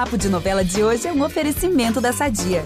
Papo de Novela de hoje é um oferecimento da Sadia.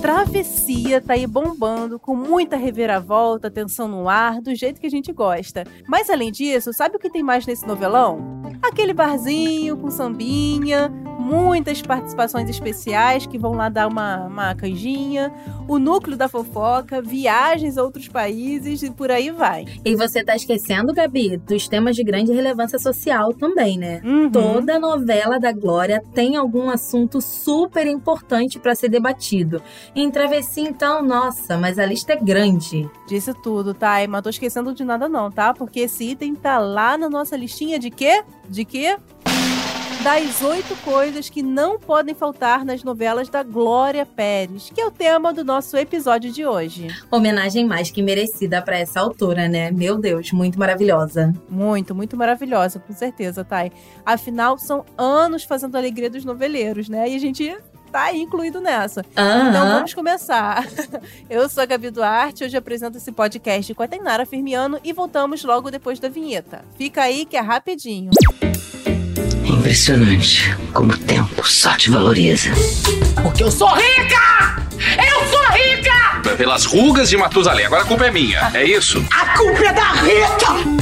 Travessia tá aí bombando, com muita reviravolta, tensão no ar, do jeito que a gente gosta. Mas além disso, sabe o que tem mais nesse novelão? Aquele barzinho com sambinha, muitas participações especiais que vão lá dar uma, uma canjinha, o núcleo da fofoca, viagens a outros países e por aí vai. E você tá esquecendo, Gabi, dos temas de grande relevância social também, né? Uhum. Toda novela da Glória tem algum assunto super importante para ser debatido. Em Travessia, então, nossa, mas a lista é grande. Disse tudo, tá? Não tô esquecendo de nada não, tá? Porque esse item tá lá na nossa listinha de quê? De quê? Das oito coisas que não podem faltar nas novelas da Glória Pérez, que é o tema do nosso episódio de hoje. Homenagem mais que merecida para essa autora, né? Meu Deus, muito maravilhosa. Muito, muito maravilhosa, com certeza, Thay. Afinal, são anos fazendo a alegria dos noveleiros, né? E a gente tá aí incluído nessa. Aham. Então vamos começar. Eu sou a Gabi Duarte, hoje apresento esse podcast com a Tainara Firmiano e voltamos logo depois da vinheta. Fica aí que é rapidinho. É impressionante como o tempo só te valoriza. Porque eu sou rica! Eu sou rica! Pelas rugas de Matusalém. Agora a culpa é minha. É isso? A culpa é da Rita!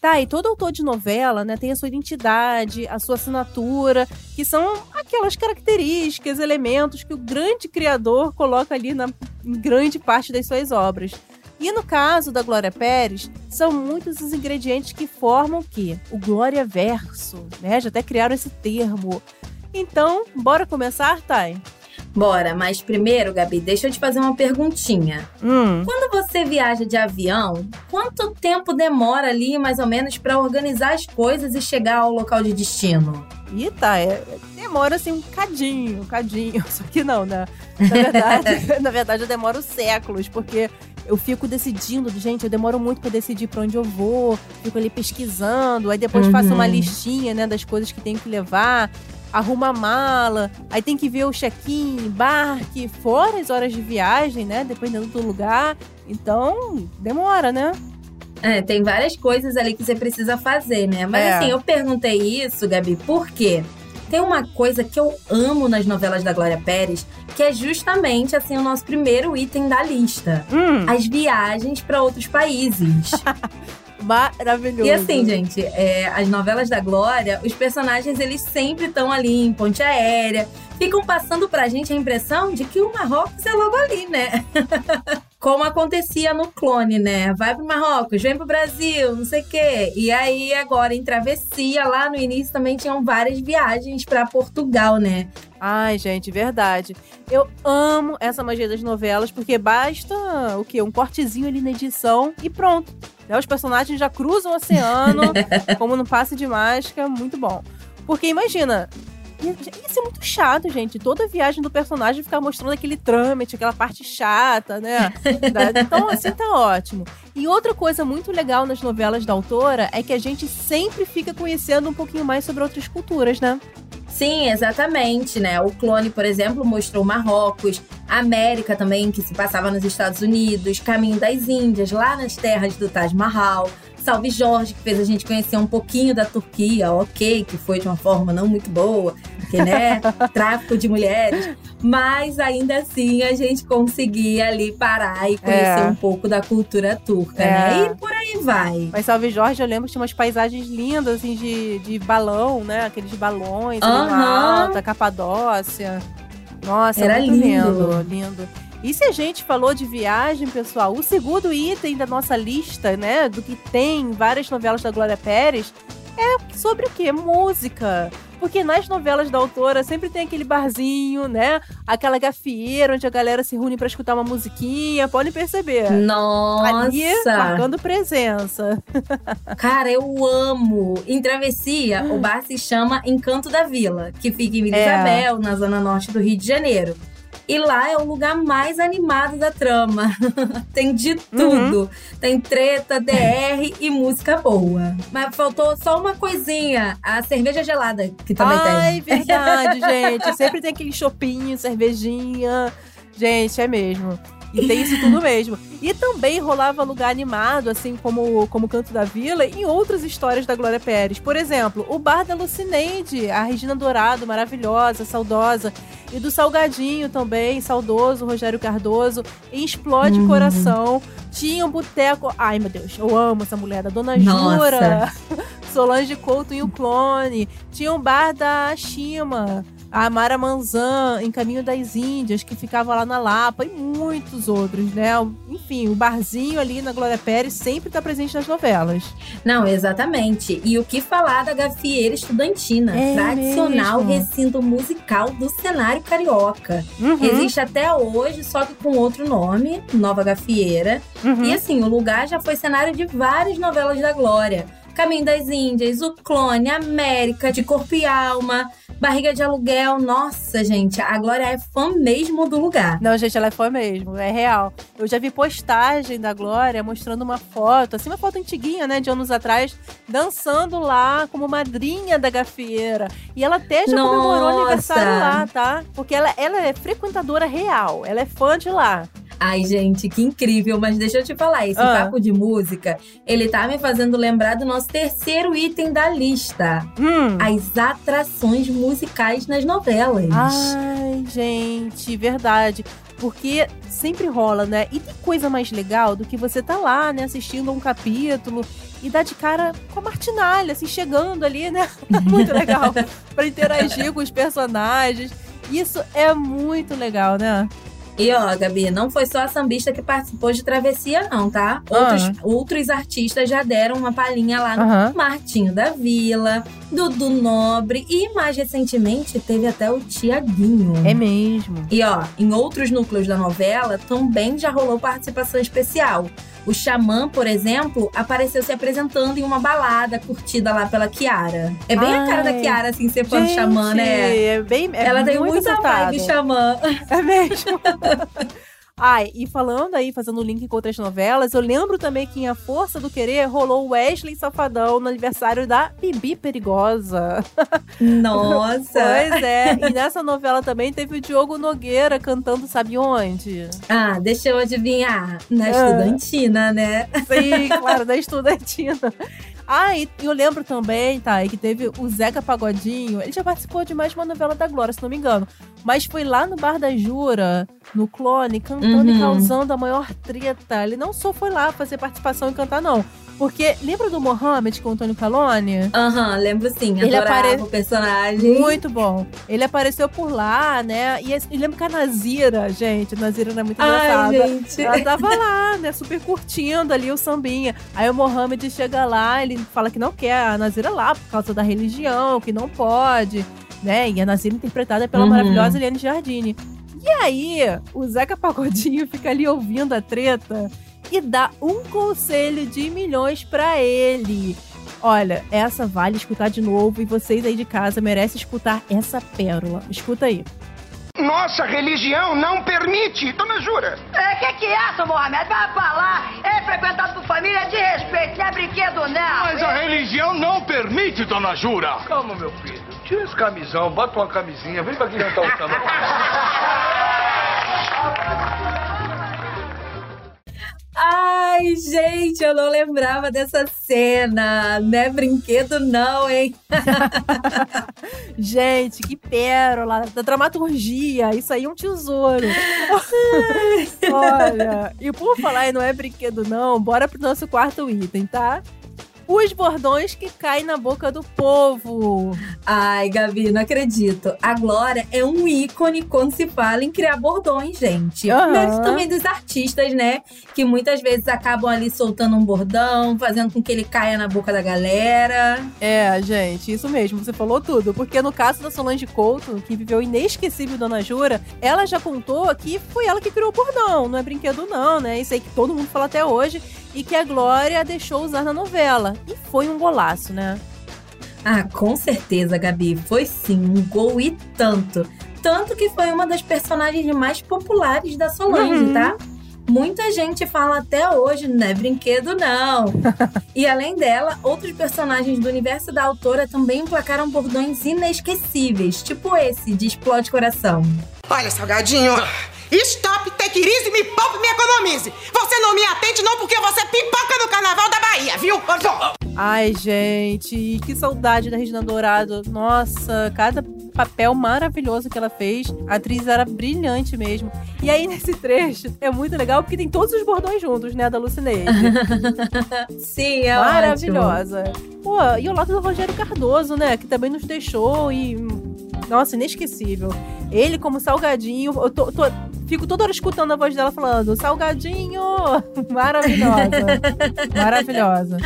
Tá, e todo autor de novela, né, tem a sua identidade, a sua assinatura, que são aquelas características, elementos que o grande criador coloca ali na em grande parte das suas obras. E no caso da Glória Pérez, são muitos os ingredientes que formam o quê? O Glória Verso, né? Já até criaram esse termo. Então, bora começar, Thay? Bora, mas primeiro, Gabi, deixa eu te fazer uma perguntinha. Hum. Quando você viaja de avião, quanto tempo demora ali, mais ou menos, para organizar as coisas e chegar ao local de destino? E tá, é- demora assim um cadinho, um cadinho. Só que não, né? Na verdade, na verdade eu demoro séculos, porque eu fico decidindo, gente, eu demoro muito pra decidir pra onde eu vou, fico ali pesquisando, aí depois Uhum. faço uma listinha, né, das coisas que tenho que levar, arrumo a mala, aí tem que ver o check-in, embarque, fora as horas de viagem, né, dependendo do lugar. Então, demora, né? É, tem várias coisas ali que você precisa fazer, né? Mas É. assim, eu perguntei isso, Gabi, por quê? Tem uma coisa que eu amo nas novelas da Glória Pérez, que é justamente assim o nosso primeiro item da lista. Hum, As viagens para outros países. maravilhoso. E assim, gente, é, as novelas da Glória, os personagens eles sempre estão ali em ponte aérea, ficam passando pra gente a impressão de que o Marrocos é logo ali, né? Como acontecia no clone, né? Vai pro Marrocos, vem pro Brasil, não sei o quê. E aí, agora, em travessia, lá no início também tinham várias viagens pra Portugal, né? Ai, gente, verdade. Eu amo essa magia das novelas, porque basta o quê? Um cortezinho ali na edição e pronto. Né, Os personagens já cruzam o oceano, como no passe de mágica, muito bom. Porque imagina, ia ia ser muito chato, gente. Toda viagem do personagem ficar mostrando aquele trâmite, aquela parte chata, né? Então, assim, tá ótimo. E outra coisa muito legal nas novelas da autora é que a gente sempre fica conhecendo um pouquinho mais sobre outras culturas, né? Sim, exatamente, né? O clone, por exemplo, mostrou Marrocos, América também, que se passava nos Estados Unidos, Caminho das Índias, lá nas terras do Taj Mahal. Salve Jorge, que fez a gente conhecer um pouquinho da Turquia, ok, que foi de uma forma não muito boa, porque, né? tráfico de mulheres. Mas ainda assim a gente conseguia ali parar e conhecer É. um pouco da cultura turca, É. né? E por aí vai. Mas Salve Jorge, eu lembro que tinha umas paisagens lindas, assim, de, de balão, né? Aqueles balões, na alta, Capadócia. Nossa, Era lindo. lindo, lindo. E se a gente falou de viagem, pessoal, o segundo item da nossa lista, né, do que tem em várias novelas da Glória Pérez, é sobre o quê? Música. Porque nas novelas da autora sempre tem aquele barzinho, né? Aquela gafieira onde a galera se reúne pra escutar uma musiquinha. Podem perceber. Nossa! Ali, marcando presença. Cara, eu amo. Em Travessia, o bar se chama Encanto da Vila, que fica em Vila É. Isabel, na zona norte do Rio de Janeiro. E lá é o lugar mais animado da trama. Tem de tudo. Tem treta, DR e música boa. Mas faltou só uma coisinha: a cerveja gelada, que também Ai, tem. verdade, gente. Sempre tem aquele chopinho, cervejinha. Gente, é mesmo. E tem isso tudo mesmo. E também rolava lugar animado, assim como, como Canto da Vila, em outras histórias da Glória Pérez. Por exemplo, o bar da Lucineide, a Regina Dourado, maravilhosa, saudosa. E do Salgadinho também, saudoso, Rogério Cardoso. Em Explode Uhum. Coração. Tinha um boteco. Ai, meu Deus, eu amo essa mulher, da Dona Nossa. Jura. Solange Couto e o Clone. Tinha um bar da Shima. A Mara Manzan, em Caminho das Índias, que ficava lá na Lapa, e muitos outros, né? Enfim, o barzinho ali na Glória Pérez sempre tá presente nas novelas. Não, exatamente. E o que falar da gafieira estudantina, É tradicional mesmo. recinto musical do cenário carioca. Uhum, Existe até hoje, só que com outro nome, Nova Gafieira. uhum. E assim, o lugar já foi cenário de várias novelas da Glória. Caminho das Índias, O Clone, América, De Corpo e Alma, Barriga de Aluguel. Nossa, gente, a Glória é fã mesmo do lugar. Não, gente, ela é fã mesmo, é real. Eu já vi postagem da Glória mostrando uma foto, assim, uma foto antiguinha, né, de anos atrás, dançando lá como madrinha da gafieira. E ela até já comemorou Nossa! aniversário lá, tá? Porque ela, ela é frequentadora real, ela é fã de lá. Ai, gente, que incrível. Mas deixa eu te falar, esse Ah. papo de música, ele tá me fazendo lembrar do nosso terceiro item da lista. Hum. As atrações musicais nas novelas. Ai, gente, verdade. Porque sempre rola, né? E tem coisa mais legal do que você tá lá, né, assistindo um capítulo e dar de cara com a Martinalha, assim, chegando ali, né? Muito legal. pra interagir com os personagens. Isso é muito legal, né? E ó, Gabi, não foi só a sambista que participou de Travessia, não, tá? Outros, outros artistas já deram uma palhinha lá no Aham. Martinho da Vila, Dudu Nobre e mais recentemente teve até o Tiaguinho. É mesmo. E ó, em outros núcleos da novela também já rolou participação especial. O Xamã, por exemplo, apareceu se apresentando em uma balada curtida lá pela Kiara. É bem a cara da Ai, Kiara, assim, ser fã do Xamã, né? É bem, é Ela tem muito muita vibe Xamã. É mesmo. Ai, e falando aí, fazendo link com outras novelas, eu lembro também que em A Força do Querer rolou Wesley Safadão no aniversário da Bibi Perigosa. Nossa! Pois é, e nessa novela também teve o Diogo Nogueira cantando sabe onde? Ah, deixa eu adivinhar. Na Ah. estudantina, né? Sim, claro, da estudantina. Ah, e eu lembro também, tá, que teve o Zeca Pagodinho. Ele já participou de mais uma novela da Glória, se não me engano. Mas foi lá no Bar da Jura, no Clone, cantando Uhum. e causando a maior treta. Ele não só foi lá fazer participação e cantar, não. Porque lembra do Mohamed com o Antônio Calone? Aham, lembro sim. Ele apare- o personagem. Muito bom. Ele apareceu por lá, né? E e lembro que a Nazira, gente, a Nazira era muito Ai, engraçada. gente. Ela tava lá, né, super curtindo ali o sambinha. Aí o Mohamed chega lá, ele fala que não quer a Nazira lá por causa da religião, que não pode, né? E a Nazira interpretada pela Uhum. maravilhosa Eliane Jardine. E aí, o Zeca Pagodinho fica ali ouvindo a treta e dá um conselho de milhões pra ele. Olha, essa vale escutar de novo e vocês aí de casa merecem escutar essa pérola. Escuta aí. Nossa religião não permite, dona Jura. É, que que é, seu Mohamed? Vai pra lá. É frequentado por família de respeito, não é brinquedo, não. Mas a religião não permite, dona Jura. Calma, meu filho. Tira esse camisão, bota uma camisinha, vem pra aqui cantar o samba. eu não lembrava dessa cena. Não é brinquedo, não, hein? Gente, que pérola da dramaturgia. Isso aí é um tesouro. Olha, e por falar em não é brinquedo não, bora pro nosso quarto item, tá? Os bordões que caem na boca do povo. Ai, Gabi, não acredito. A Glória é um ícone quando se fala em criar bordões, gente. Aham. Mérito também dos artistas, né? Que muitas vezes acabam ali soltando um bordão, fazendo com que ele caia na boca da galera. É, gente, isso mesmo, você falou tudo. Porque no caso da Solange Couto, que viveu inesquecível Dona Jura, ela já contou que foi ela que criou o bordão, não é brinquedo não, né? Isso aí que todo mundo fala até hoje. E que a Glória deixou usar na novela. E foi um golaço, né? Ah, com certeza, Gabi. Foi sim, um gol e tanto. Tanto que foi uma das personagens mais populares da Solange, Uhum. tá? Muita gente fala até hoje, não é brinquedo, não. e além dela, outros personagens do universo da autora também emplacaram bordões inesquecíveis, tipo esse de Explode Coração. Olha, salgadinho. Stop, take it easy, me poupe minha economize. Você não me atende não porque você é pipoca no carnaval da Bahia, viu? Ai, gente, que saudade da Regina Dourado. Nossa, cada papel maravilhoso que ela fez. A atriz era brilhante mesmo. E aí, nesse trecho, é muito legal porque tem todos os bordões juntos, né, da Lucineide. Sim, é Maravilhosa. Pô, e o lado do Rogério Cardoso, né, que também nos deixou e... Nossa, inesquecível. Ele como salgadinho, eu tô, tô- fico toda hora escutando a voz dela falando, salgadinho! Maravilhosa. Maravilhosa.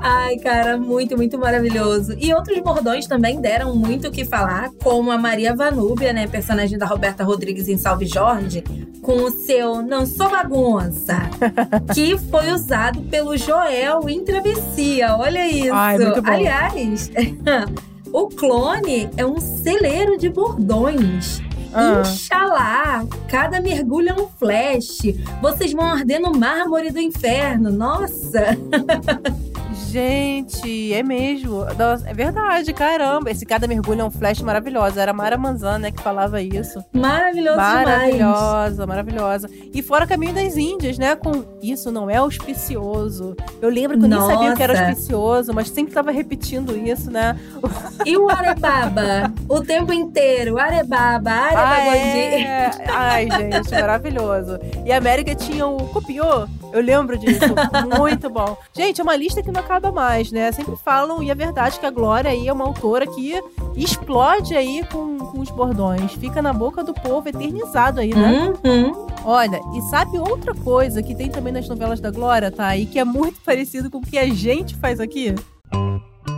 Ai, cara, muito, muito maravilhoso. E outros bordões também deram muito o que falar, como a Maria Vanúbia, né, personagem da Roberta Rodrigues em Salve Jorge, com o seu Não Sou Bagunça, que foi usado pelo Joel em Travessia. Olha isso. Ai. Aliás, o clone é um celeiro de bordões. Ah. Inxalá, cada mergulho é um flash. Vocês vão arder no mármore do inferno. Nossa! Gente, é mesmo. Nossa, é verdade, caramba. Esse cada mergulho é um flash maravilhoso. Era a Mara Manzana, né, que falava isso. Maravilhoso demais. Maravilhosa, maravilhosa. E fora Caminho das Índias, né? Com isso não é auspicioso. Eu lembro que eu nem sabia o que era Nossa. auspicioso, mas sempre tava repetindo isso, né? E o Arebaba? o tempo inteiro. Arebaba, Areba Ah, é. Ai, gente, maravilhoso. E a América tinha o copiou. Eu lembro disso. Muito bom. Gente, é uma lista que não acaba mais, né? Sempre falam, e é verdade que a Glória aí é uma autora que explode aí com, com os bordões. Fica na boca do povo, eternizado aí, né? Uhum. Olha, e sabe outra coisa que tem também nas novelas da Glória, tá? E que é muito parecido com o que a gente faz aqui?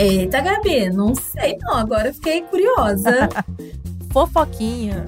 Eita, Gabi, não sei não. Agora eu fiquei curiosa. Fofoquinha.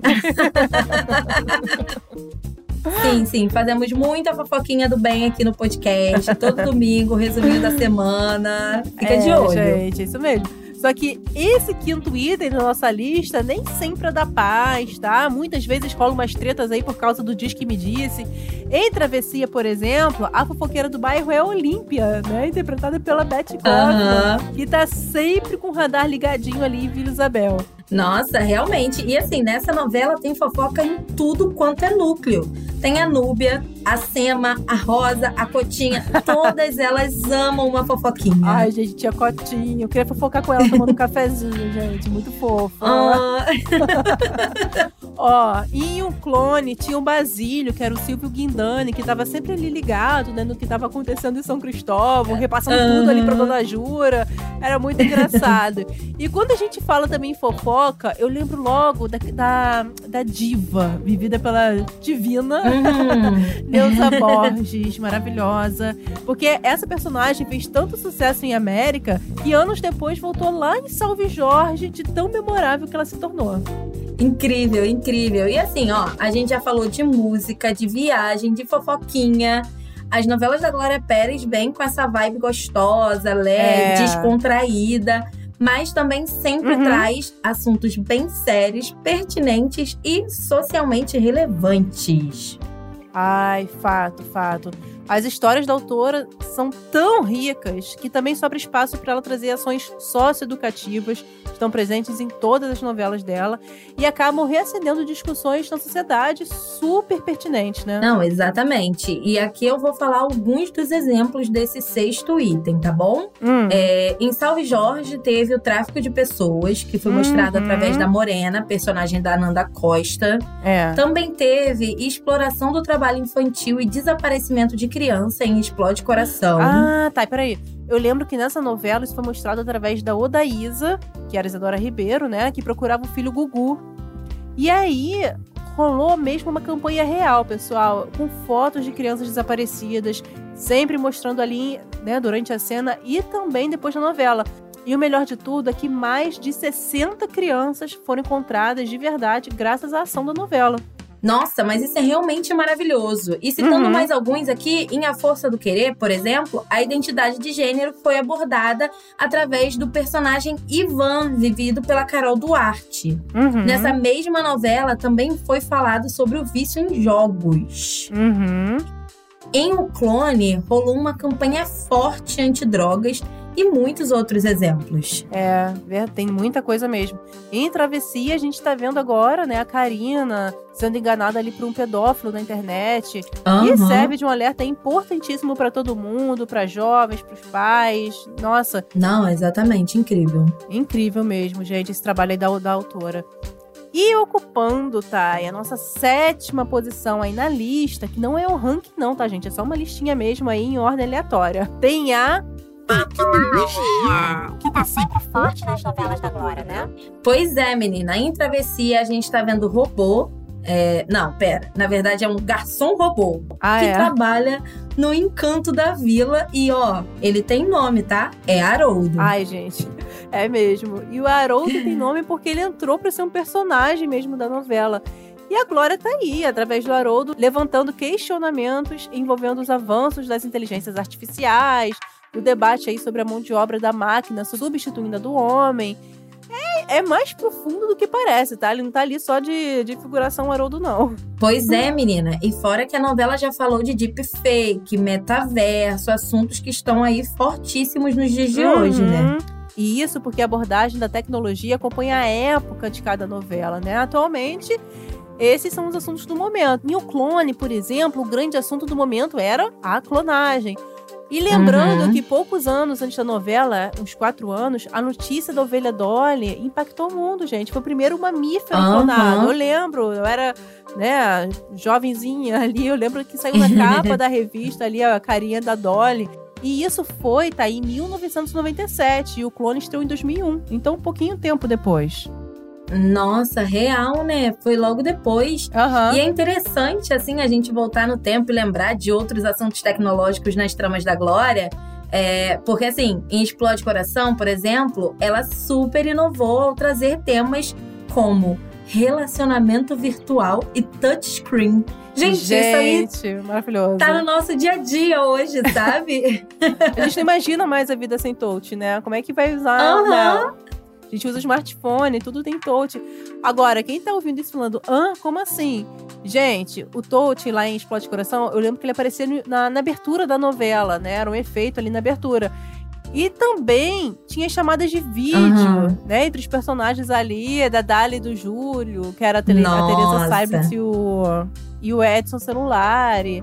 sim, sim. Fazemos muita fofoquinha do bem aqui no podcast. Todo domingo, resuminho da semana. Fica é, de olho. Gente, é isso mesmo. Só que esse quinto item da nossa lista nem sempre é da paz, tá? Muitas vezes rolam umas tretas aí por causa do Diz que me disse. Em Travessia, por exemplo, a fofoqueira do bairro é a Olímpia, né? Interpretada pela Betty Kaufman, Aham. que tá sempre com o radar ligadinho ali em Vila Isabel. Nossa, realmente. E assim, nessa novela tem fofoca em tudo quanto é núcleo. Tem a Núbia, a Sema, a Rosa, a Cotinha. Todas elas amam uma fofoquinha. Ai, gente, tia Cotinha. Eu queria fofocar com ela tomando um cafezinho, gente. Muito fofo. Ah, Ó, e um clone tinha o Basílio, que era o Silvio Guindani, que tava sempre ali ligado, né, no que tava acontecendo em São Cristóvão, repassando tudo ali pra Dona Jura. Era muito engraçado. e quando a gente fala também em fofoca, eu lembro logo da, da, da diva, vivida pela divina Uhum. Neuza Borges, maravilhosa. Porque essa personagem fez tanto sucesso em América que anos depois voltou lá em Salve Jorge, de tão memorável que ela se tornou. Incrível, incrível. E assim, ó, a gente já falou de música, de viagem, de fofoquinha. As novelas da Glória Pérez vêm com essa vibe gostosa, leve, É. descontraída, mas também sempre Uhum. traz assuntos bem sérios, pertinentes e socialmente relevantes. Ai, fato, fato. As histórias da autora são tão ricas que também sobra espaço para ela trazer ações socioeducativas, que estão presentes em todas as novelas dela, e acabam reacendendo discussões na sociedade super pertinentes, né? Não, exatamente. E aqui eu vou falar alguns dos exemplos desse sexto item, tá bom? Hum. É, em Salve Jorge teve o tráfico de pessoas, que foi mostrado Uhum. através da Morena, personagem da Ananda Costa. É. Também teve exploração do trabalho infantil e desaparecimento de criança em Explode Coração. Ah, tá, peraí. Eu lembro que nessa novela isso foi mostrado através da Odaísa, que era Isadora Ribeiro, né? Que procurava o filho Gugu. E aí rolou mesmo uma campanha real, pessoal, com fotos de crianças desaparecidas, sempre mostrando ali, né, durante a cena e também depois da novela. E o melhor de tudo é que mais de 60 crianças foram encontradas de verdade graças à ação da novela. Nossa, mas isso é realmente maravilhoso. E citando Uhum. mais alguns aqui, em A Força do Querer, por exemplo, a identidade de gênero foi abordada através do personagem Ivan, vivido pela Carol Duarte. Uhum. Nessa mesma novela também foi falado sobre o vício em jogos. Uhum. Em O Clone, rolou uma campanha forte antidrogas e muitos outros exemplos. É, tem muita coisa mesmo. Em Travessia, a gente tá vendo agora, né, a Karina sendo enganada ali por um pedófilo na internet. E Aham. serve de um alerta importantíssimo pra todo mundo, pra jovens, pros pais. Nossa, Não, exatamente, incrível. incrível mesmo, gente, esse trabalho aí da, da autora. E ocupando, tá, a nossa sétima posição aí na lista, que não é o ranking não, tá, gente? É só uma listinha mesmo aí em ordem aleatória. Tem a... Tecnologia, que tá sempre forte nas novelas da Glória, né? Pois é, menina. Em Travessia, a gente tá vendo robô. é, Não, pera. Na verdade, é um garçom robô Ah, que é? trabalha no encanto da vila. E, ó, ele tem nome, tá? É Haroldo. Ai, gente, é mesmo. E o Haroldo tem nome porque ele entrou pra ser um personagem mesmo da novela. E a Glória tá aí, através do Haroldo, levantando questionamentos envolvendo os avanços das inteligências artificiais, o debate aí sobre a mão de obra da máquina substituindo a do homem. É, é mais profundo do que parece, tá? Ele não tá ali só de, de figuração Haroldo, não. Pois é, menina. E fora que a novela já falou de deepfake, metaverso, assuntos que estão aí fortíssimos nos dias de hoje, né? Uhum. E isso porque a abordagem da tecnologia acompanha a época de cada novela, né? Atualmente, esses são os assuntos do momento. Em O Clone, por exemplo, o grande assunto do momento era a clonagem. E lembrando Uhum. que poucos anos antes da novela, uns quatro anos, a notícia da ovelha Dolly impactou o mundo, gente. Foi o primeiro mamífero Aham. clonado. Eu lembro, eu era, né, jovenzinha ali, eu lembro que saiu na capa da revista ali a carinha da Dolly. E isso foi, tá em 1997. E o clone estreou em 2001. Então, um pouquinho tempo depois. Nossa, real, né? Foi logo depois. Aham. E é interessante, assim, a gente voltar no tempo e lembrar de outros assuntos tecnológicos nas tramas da Glória. É, porque, assim, em Explode Coração, por exemplo, ela super inovou ao trazer temas como relacionamento virtual e touchscreen. Gente, isso aí Gente, maravilhoso. tá no nosso dia a dia hoje, sabe? A gente não imagina mais a vida sem touch, né? Como é que vai usar, né? A gente usa smartphone, tudo tem touch. Agora, quem tá ouvindo isso falando, ah, como assim? Gente, o touch lá em Explode Coração, eu lembro que ele aparecia na, na abertura da novela, né? Era um efeito ali na abertura. E também tinha chamadas de vídeo, Aham. né? Entre os personagens ali, da Dali e do Júlio, que era a, Tele- a Teresa. Seibert e o, e o Edson Celulari.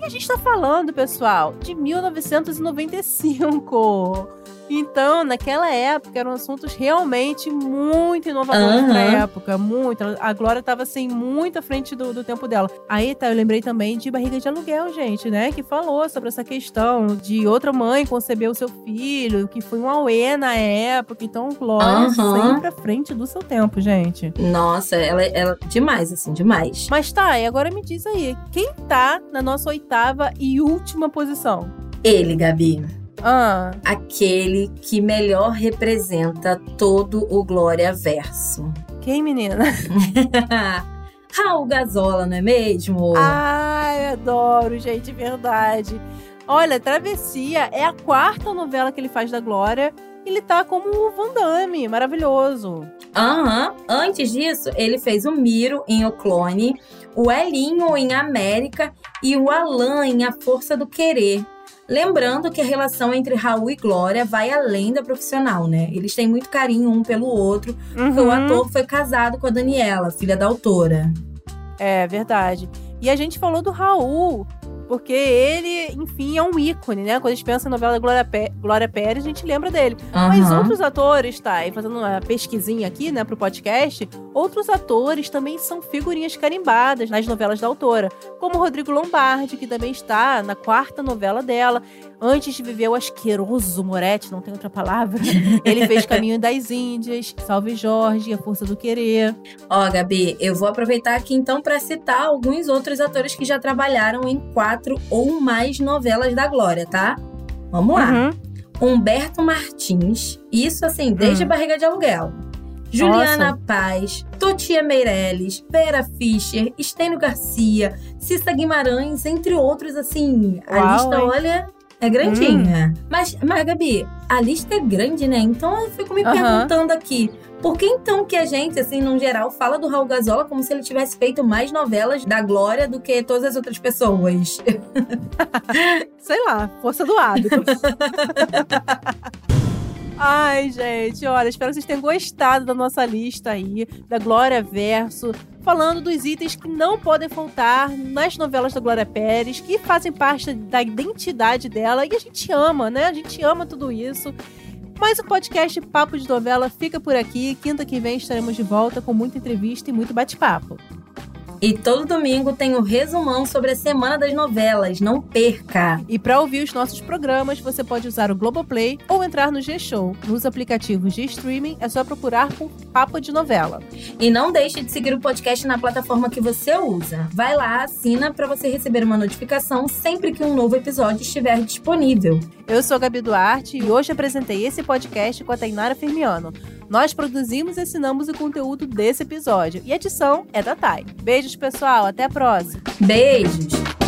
E a gente tá falando, pessoal, de 1995. Então, naquela época, eram assuntos realmente muito inovadores pra época. Muito. A Glória tava, assim, muito à frente do, do tempo dela. Aí, tá, eu lembrei também de Barriga de Aluguel, gente, né? Que falou sobre essa questão de outra mãe conceber o seu filho, que foi um auê na época. Então, Glória Aham. sempre à frente do seu tempo, gente. Nossa, ela, ela demais, assim, demais. Mas tá, e agora me diz aí, quem tá na nossa oitava e última posição? Ele, Gabi. Ah, Aquele que melhor representa todo o Glória Verso. quem, menina? Raul Gazola, não é mesmo? Ai, adoro, gente, verdade. Olha, Travessia é a quarta novela que ele faz da Glória. Ele tá como o Van Damme, maravilhoso. Aham. Antes disso, ele fez o Miro em O Clone, o Elinho em América e o Alan em A Força do Querer. Lembrando que a relação entre Raul e Glória vai além da profissional, né? Eles têm muito carinho um pelo outro, porque o Uhum. ator foi casado com a Daniela, filha da autora. É verdade. E a gente falou do Raul, porque ele, enfim, é um ícone, né? Quando a gente pensa na novela da Glória, Pé- Glória Pérez, a gente lembra dele. Mas Aham. outros atores, tá? E fazendo uma pesquisinha aqui, né, pro podcast, outros atores também são figurinhas carimbadas nas novelas da autora, como Rodrigo Lombardi, que também está na quarta novela dela. Antes de viver o asqueroso Moretti, não tem outra palavra, ele fez Caminho das Índias, Salve Jorge, A Força do Querer. Ó, Gabi, eu vou aproveitar aqui então para citar alguns outros atores que já trabalharam em quatro ou mais novelas da Glória, tá? Vamos lá. Uhum. Humberto Martins, isso assim, desde Hum. Barriga de Aluguel. Juliana Paz, Totia Meirelles, Vera Fischer, Estênio Garcia, Cissa Guimarães, entre outros, assim. a Uau, lista, hein? olha, é grandinha. Mas, mas, Gabi, a lista é grande, né? Então eu fico me perguntando aqui. Por que então que a gente, assim, no geral, fala do Raul Gazola como se ele tivesse feito mais novelas da Glória do que todas as outras pessoas? Sei lá, força do hábito. Ai, gente, olha, espero que vocês tenham gostado da nossa lista aí, da Glória Verso, falando dos itens que não podem faltar nas novelas da Glória Pérez, que fazem parte da identidade dela e a gente ama, né? A gente ama tudo isso. Mas o podcast Papo de Novela fica por aqui. Quinta que vem estaremos de volta com muita entrevista e muito bate-papo. E todo domingo tem o resumão sobre a semana das novelas. Não perca! E para ouvir os nossos programas, você pode usar o Globoplay ou entrar no G-Show. Nos aplicativos de streaming é só procurar por Papo de Novela. E não deixe de seguir o podcast na plataforma que você usa. Vai lá, assina para você receber uma notificação sempre que um novo episódio estiver disponível. Eu sou a Gabi Duarte e hoje apresentei esse podcast com a Tainara Firmiano. Nós produzimos e assinamos o conteúdo desse episódio e a edição é da Thay. Beijos, pessoal. Até a próxima. Beijos!